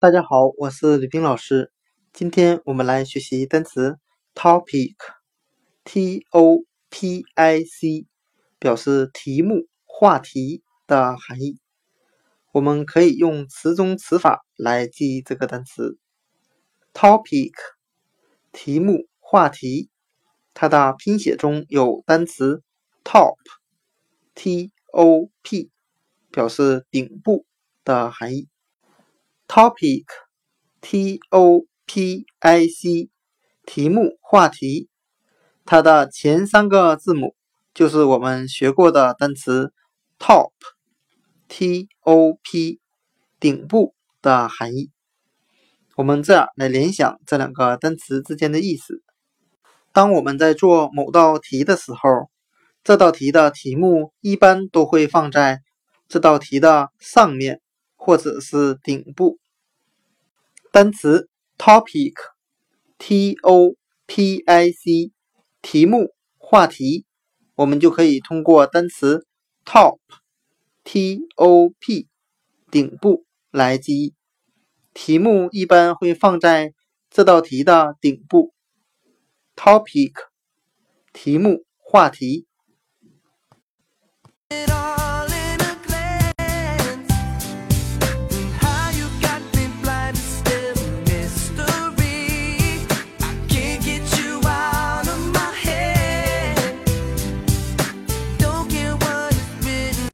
大家好，我是李冰老师。今天我们来学习单词 topic，t o p i c，表示题目、话题的含义。我们可以用词中词法来记忆这个单词 topic，题目、话题。它的拼写中有单词 top，t o p，表示顶部的含义。Topic，T O P I C，题目、话题。它的前三个字母就是我们学过的单词 top，T O P，顶部的含义。我们这样来联想这两个单词之间的意思。当我们在做某道题的时候，这道题的题目一般都会放在这道题的上面。或者是顶部单词 topic，t o p i c，题目、话题，我们就可以通过单词 top，t o p，顶部来记忆。题目一般会放在这道题的顶部。topic，题目、话题。